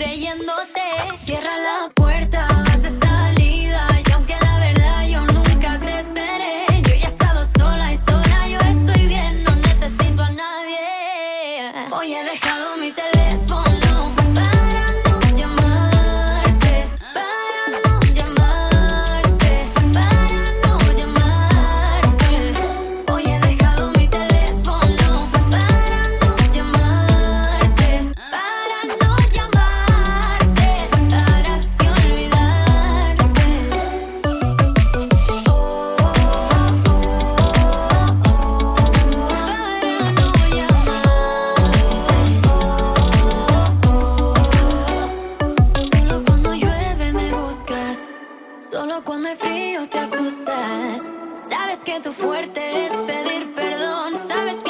creyéndote. Cierra la puerta, te asustas. Sabes que tu fuerte es pedir perdón. Sabes que